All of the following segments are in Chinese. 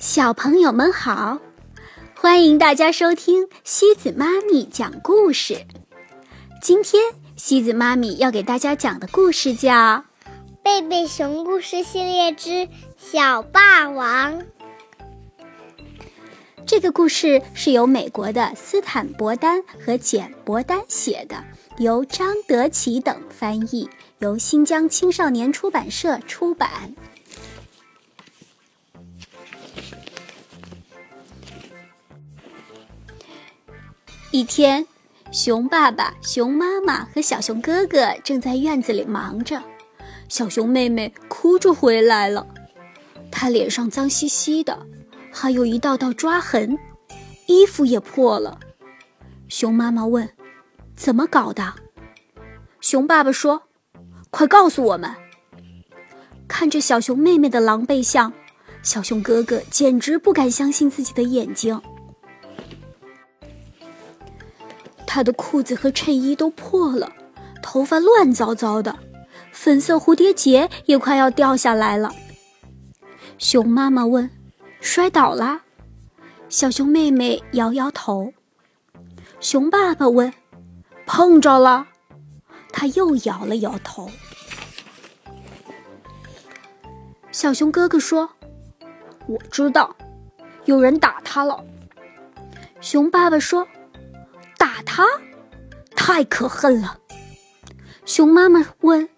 小朋友们好，欢迎大家收听西子妈咪讲故事。今天西子妈咪要给大家讲的故事叫《贝贝熊故事系列之小霸王》。这个故事是由美国的斯坦伯丹和简伯丹写的，由张德奇等翻译，由新疆青少年出版社出版。一天，熊爸爸、熊妈妈和小熊哥哥正在院子里忙着。小熊妹妹哭着回来了，她脸上脏兮兮的，还有一道道抓痕，衣服也破了。熊妈妈问：“怎么搞的？”熊爸爸说：“快告诉我们。”看着小熊妹妹的狼狈相，小熊哥哥简直不敢相信自己的眼睛。他的裤子和衬衣都破了，头发乱糟糟的，粉色蝴蝶结也快要掉下来了。熊妈妈问：“摔倒啦？”小熊妹妹摇摇头。熊爸爸问：“碰着了？”他又摇了摇头。小熊哥哥说：“我知道，有人打他了。”熊爸爸说。他，太可恨了。熊妈妈问：“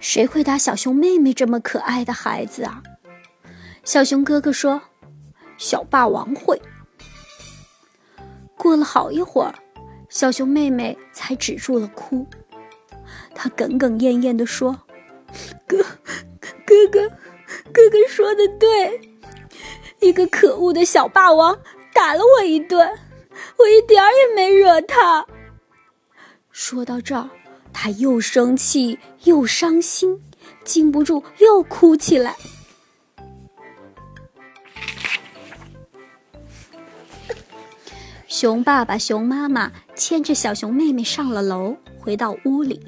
谁会打小熊妹妹这么可爱的孩子啊？”小熊哥哥说：“小霸王会。”过了好一会儿，小熊妹妹才止住了哭。她哽哽咽咽地说：“哥，哥哥，哥哥说的对，一个可恶的小霸王。”打了我一顿，我一点儿也没惹他。说到这儿，他又生气又伤心，禁不住又哭起来。熊爸爸、熊妈妈牵着小熊妹妹上了楼，回到屋里。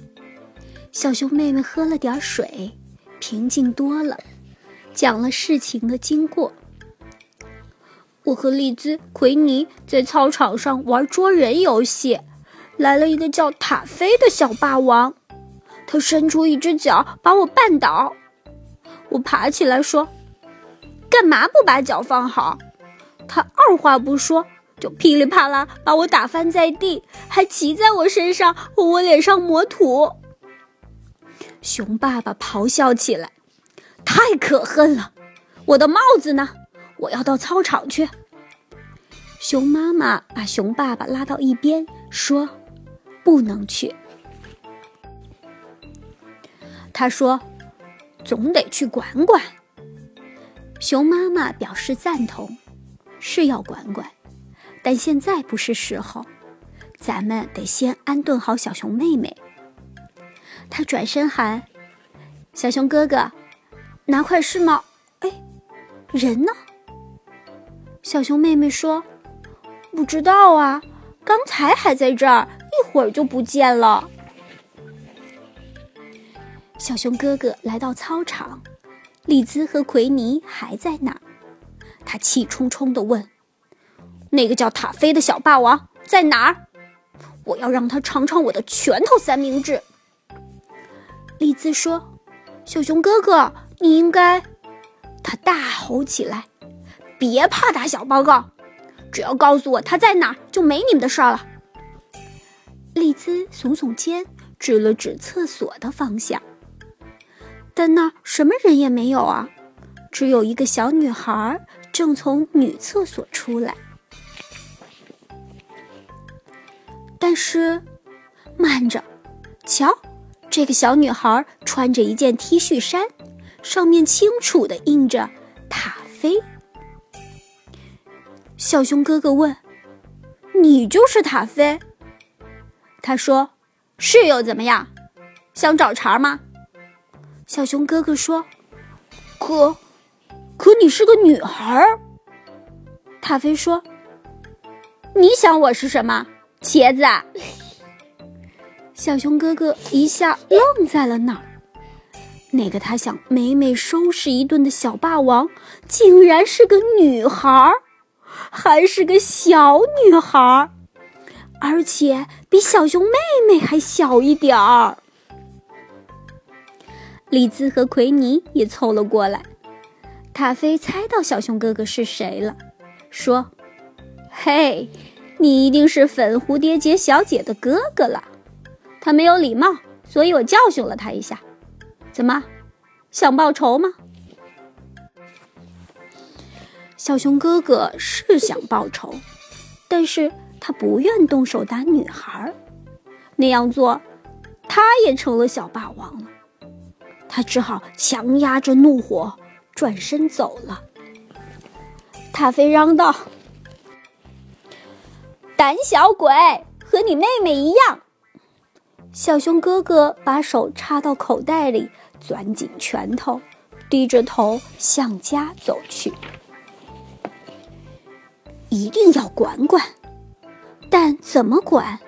小熊妹妹喝了点水，平静多了，讲了事情的经过。我和丽兹、奎尼在操场上玩捉人游戏，来了一个叫塔菲的小霸王，他伸出一只脚把我绊倒。我爬起来说：“干嘛不把脚放好？”他二话不说就噼里啪啦把我打翻在地，还骑在我身上往我脸上抹土。熊爸爸咆哮起来：“太可恨了！我的帽子呢？”我要到操场去。熊妈妈把熊爸爸拉到一边，说：“不能去。”他说：“总得去管管。”熊妈妈表示赞同：“是要管管，但现在不是时候，咱们得先安顿好小熊妹妹。”他转身喊：“小熊哥哥，拿块湿毛。”哎，人呢？小熊妹妹说：“不知道啊，刚才还在这儿，一会儿就不见了。”小熊哥哥来到操场，丽兹和奎尼还在那儿。他气冲冲地问：“那个叫塔菲的小霸王在哪儿？我要让他尝尝我的拳头三明治。”丽兹说：“小熊哥哥，你应该……”他大吼起来。别怕打小报告，只要告诉我他在哪儿，就没你们的事儿了。丽兹耸耸肩，指了指厕所的方向，但那儿什么人也没有啊，只有一个小女孩正从女厕所出来。但是，慢着，瞧，这个小女孩穿着一件 T 恤衫，上面清楚的印着“塔菲”。小熊哥哥问：“你就是塔菲？”他说：“是又怎么样？想找茬吗？”小熊哥哥说：“可，可你是个女孩。”塔菲说：“你想我是什么？茄子？”小熊哥哥一下愣在了那儿，那个他想美美收拾一顿的小霸王，竟然是个女孩，还是个小女孩，而且比小熊妹妹还小一点儿。丽兹和奎尼也凑了过来。塔菲猜到小熊哥哥是谁了，说：“嘿，你一定是粉蝴蝶结小姐的哥哥了。他没有礼貌，所以我教训了他一下。怎么，想报仇吗？”小熊哥哥是想报仇，但是他不愿动手打女孩，那样做，他也成了小霸王了。他只好强压着怒火。转身走了。塔菲嚷道：“胆小鬼，和你妹妹一样。”小熊哥哥把手插到口袋里，攥紧拳头，低着头向家走去。一定要管管，但怎么管？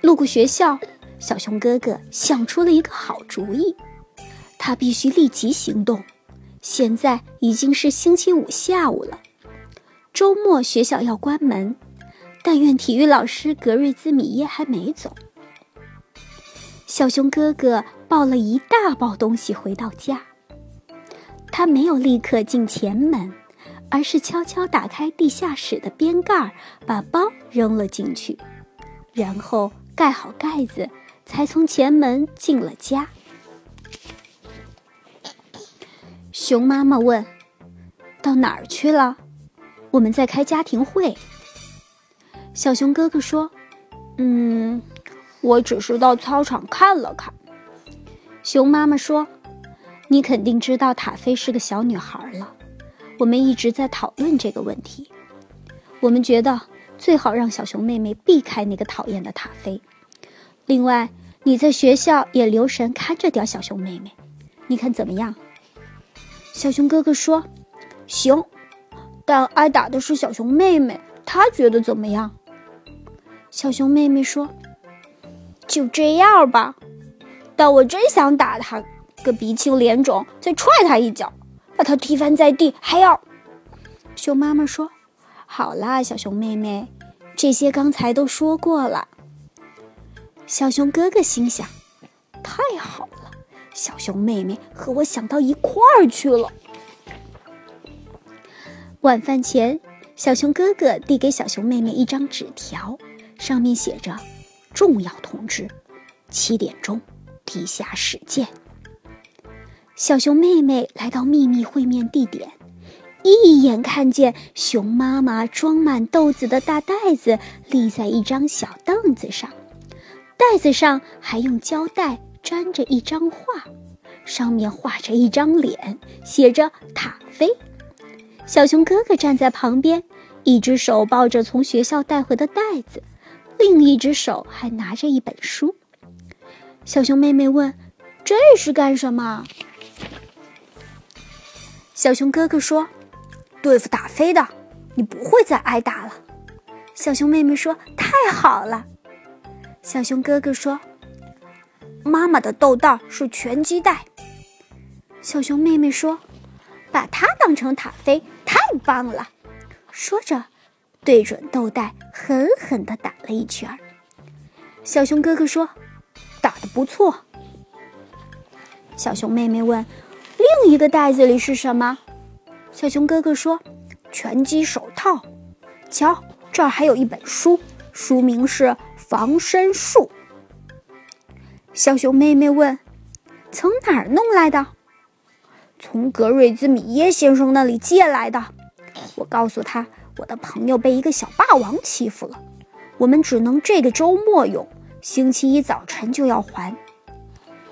路过学校，小熊哥哥想出了一个好主意，他必须立即行动。现在已经是星期五下午了，周末学校要关门，但愿体育老师格瑞兹米耶还没走。小熊哥哥抱了一大包东西回到家，他没有立刻进前门，而是悄悄打开地下室的边盖，把包扔了进去，然后盖好盖子，才从前门进了家。熊妈妈问：“到哪儿去了？”我们在开家庭会。小熊哥哥说：“嗯，我只是到操场看了看。”熊妈妈说：“你肯定知道塔菲是个小女孩了。我们一直在讨论这个问题。我们觉得最好让小熊妹妹避开那个讨厌的塔菲。另外，你在学校也留神看着点小熊妹妹，你看怎么样？”小熊哥哥说：“行，但挨打的是小熊妹妹，她觉得怎么样？”小熊妹妹说：“就这样吧，但我真想打她个鼻青脸肿，再踹她一脚，把它踢翻在地，还要……”熊妈妈说：“好啦，小熊妹妹，这些刚才都说过了。”小熊哥哥心想：“太好了。”小熊妹妹和我想到一块儿去了。晚饭前，小熊哥哥递给小熊妹妹一张纸条，上面写着：“重要通知，七点钟，地下室见。”小熊妹妹来到秘密会面地点，一眼看见熊妈妈装满豆子的大袋子立在一张小凳子上，袋子上还用胶带。粘着一张画，上面画着一张脸，写着“塔菲”。小熊哥哥站在旁边，一只手抱着从学校带回的袋子，另一只手还拿着一本书。小熊妹妹问：“这是干什么？”小熊哥哥说：“对付塔菲的，你不会再挨打了。”小熊妹妹说：“太好了。”小熊哥哥说。妈妈的豆袋是拳击袋。小熊妹妹说：“把它当成塔菲，太棒了。”说着，对准豆袋狠狠地打了一拳。小熊哥哥说：“打得不错。”小熊妹妹问：“另一个袋子里是什么？”小熊哥哥说：“拳击手套。瞧，这儿还有一本书，书名是《防身术》。”小熊妹妹问：“从哪儿弄来的？”“从格瑞兹米耶先生那里借来的。”我告诉他：“我的朋友被一个小霸王欺负了，我们只能这个周末用，星期一早晨就要还。”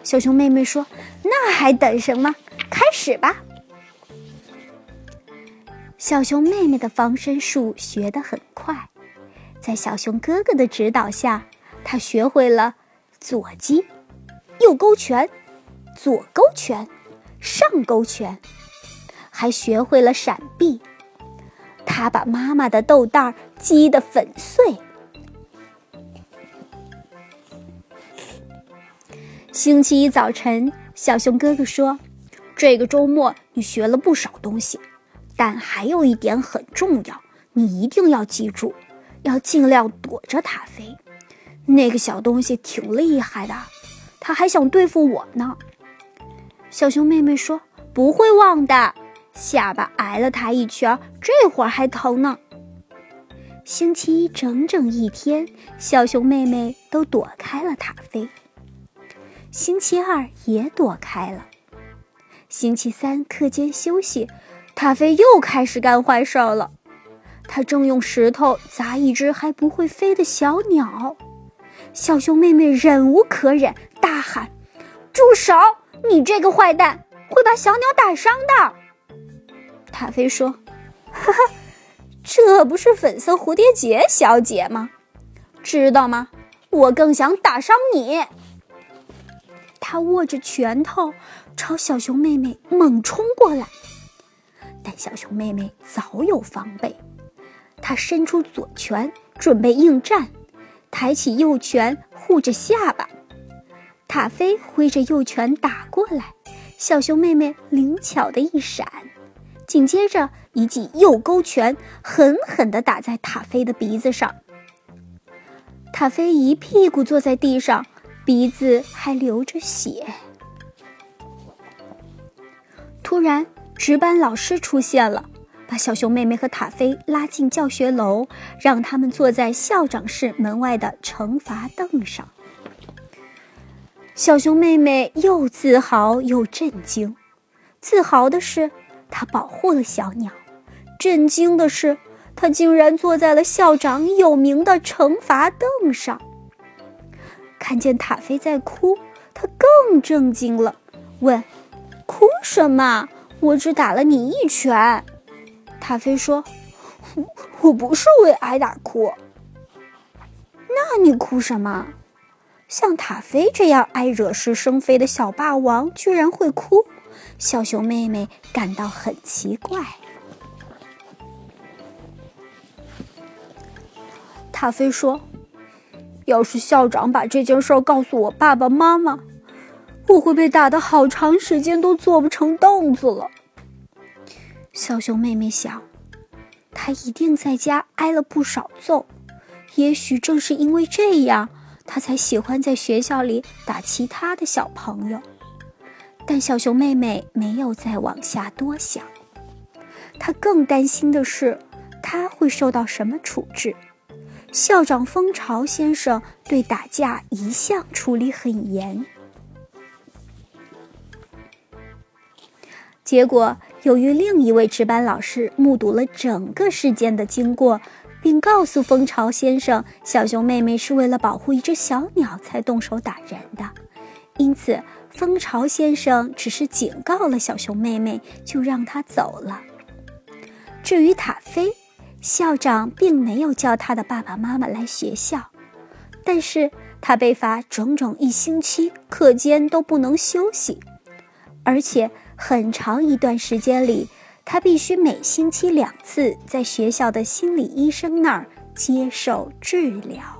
小熊妹妹说：“那还等什么？开始吧！”小熊妹妹的防身术学得很快，在小熊哥哥的指导下，她学会了左击。右勾拳，左勾拳，上勾拳，还学会了闪避。她把妈妈的豆袋击得粉碎。星期一早晨，小熊哥哥说：“这个周末你学了不少东西，但还有一点很重要，你一定要记住，要尽量躲着塔菲。那个小东西挺厉害的，他还想对付我呢。”小熊妹妹说：“不会忘的，下巴挨了他一拳，这会儿还疼呢。”星期一整整一天，小熊妹妹都躲开了塔菲。星期二也躲开了。星期三课间休息，塔菲又开始干坏事了。他正用石头砸一只还不会飞的小鸟。小熊妹妹忍无可忍，大喊：“住手！你这个坏蛋，会把小鸟打伤的。”塔菲说：“哈哈。”这不是粉色蝴蝶结小姐吗？知道吗？我更想打伤你。他握着拳头朝小熊妹妹猛冲过来，但小熊妹妹早有防备。她伸出左拳准备应战，抬起右拳护着下巴。塔菲挥着右拳打过来，小熊妹妹灵巧的一闪。紧接着，一记右勾拳狠狠地打在塔菲的鼻子上。塔菲一屁股坐在地上，鼻子还流着血。突然，值班老师出现了，把小熊妹妹和塔菲拉进教学楼，让他们坐在校长室门外的惩罚凳上。小熊妹妹又自豪又震惊，自豪的是。她保护了小鸟，震惊的是，她竟然坐在了校长有名的惩罚凳上。看见塔菲在哭，他更震惊了，问：“哭什么？我只打了你一拳。”塔菲说：“我不是为挨打哭。”那你哭什么？像塔菲这样爱惹是生非的小霸王，居然会哭？小熊妹妹感到很奇怪。塔菲说：“要是校长把这件事告诉我爸爸妈妈，我会被打的好长时间都坐不成凳子了。”小熊妹妹想，她一定在家挨了不少揍，也许正是因为这样，她才喜欢在学校里打其他的小朋友。但小熊妹妹没有再往下多想，她更担心的是，她会受到什么处置。校长蜂巢先生对打架一向处理很严。结果，由于另一位值班老师目睹了整个事件的经过，并告诉蜂巢先生，小熊妹妹是为了保护一只小鸟才动手打人的，因此。蜂巢先生只是警告了小熊妹妹，就让她走了。至于塔菲，校长并没有叫他的爸爸妈妈来学校，但是他被罚整整一星期，课间都不能休息，而且很长一段时间里，他必须每星期两次在学校的心理医生那儿接受治疗。